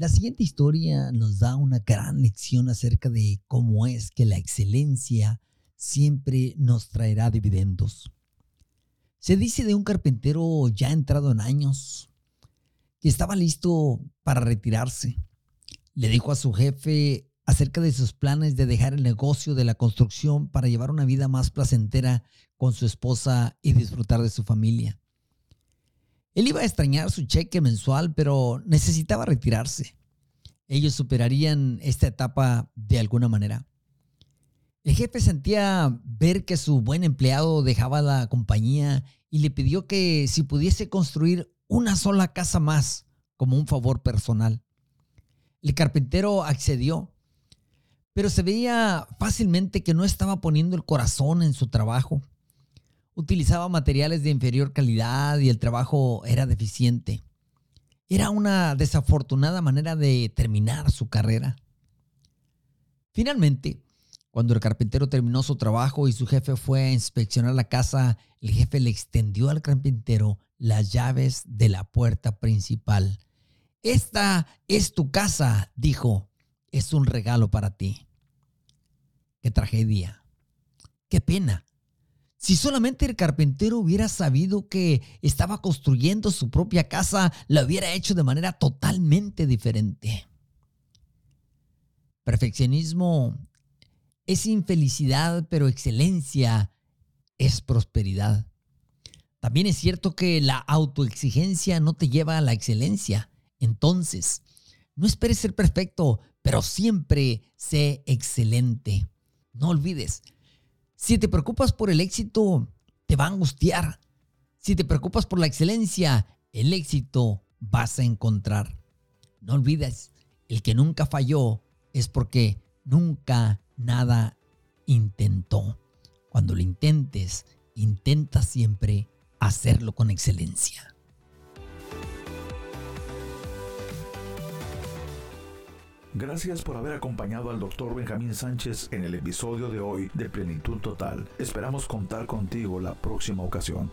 La siguiente historia nos da una gran lección acerca de cómo es que la excelencia siempre nos traerá dividendos. Se dice de un carpintero ya entrado en años que estaba listo para retirarse. Le dijo a su jefe acerca de sus planes de dejar el negocio de la construcción para llevar una vida más placentera con su esposa y disfrutar de su familia. Él iba a extrañar su cheque mensual, pero necesitaba retirarse. Ellos superarían esta etapa de alguna manera. El jefe sentía ver que su buen empleado dejaba la compañía y le pidió que si pudiese construir una sola casa más como un favor personal. El carpintero accedió, pero se veía fácilmente que no estaba poniendo el corazón en su trabajo utilizaba materiales de inferior calidad y el trabajo era deficiente. Era una desafortunada manera de terminar su carrera. Finalmente, cuando el carpintero terminó su trabajo y su jefe fue a inspeccionar la casa, el jefe le extendió al carpintero las llaves de la puerta principal. Esta es tu casa, dijo. Es un regalo para ti. Qué tragedia. Qué pena. Si solamente el carpintero hubiera sabido que estaba construyendo su propia casa, la hubiera hecho de manera totalmente diferente. Perfeccionismo es infelicidad, pero excelencia es prosperidad. También es cierto que la autoexigencia no te lleva a la excelencia. Entonces, no esperes ser perfecto, pero siempre sé excelente. No olvides, si te preocupas por el éxito, te va a angustiar. Si te preocupas por la excelencia, el éxito vas a encontrar. No olvides, el que nunca falló es porque nunca nada intentó. Cuando lo intentes, intenta siempre hacerlo con excelencia. Gracias por haber acompañado al Dr. Benjamín Sánchez en el episodio de hoy de Plenitud Total. Esperamos contar contigo la próxima ocasión.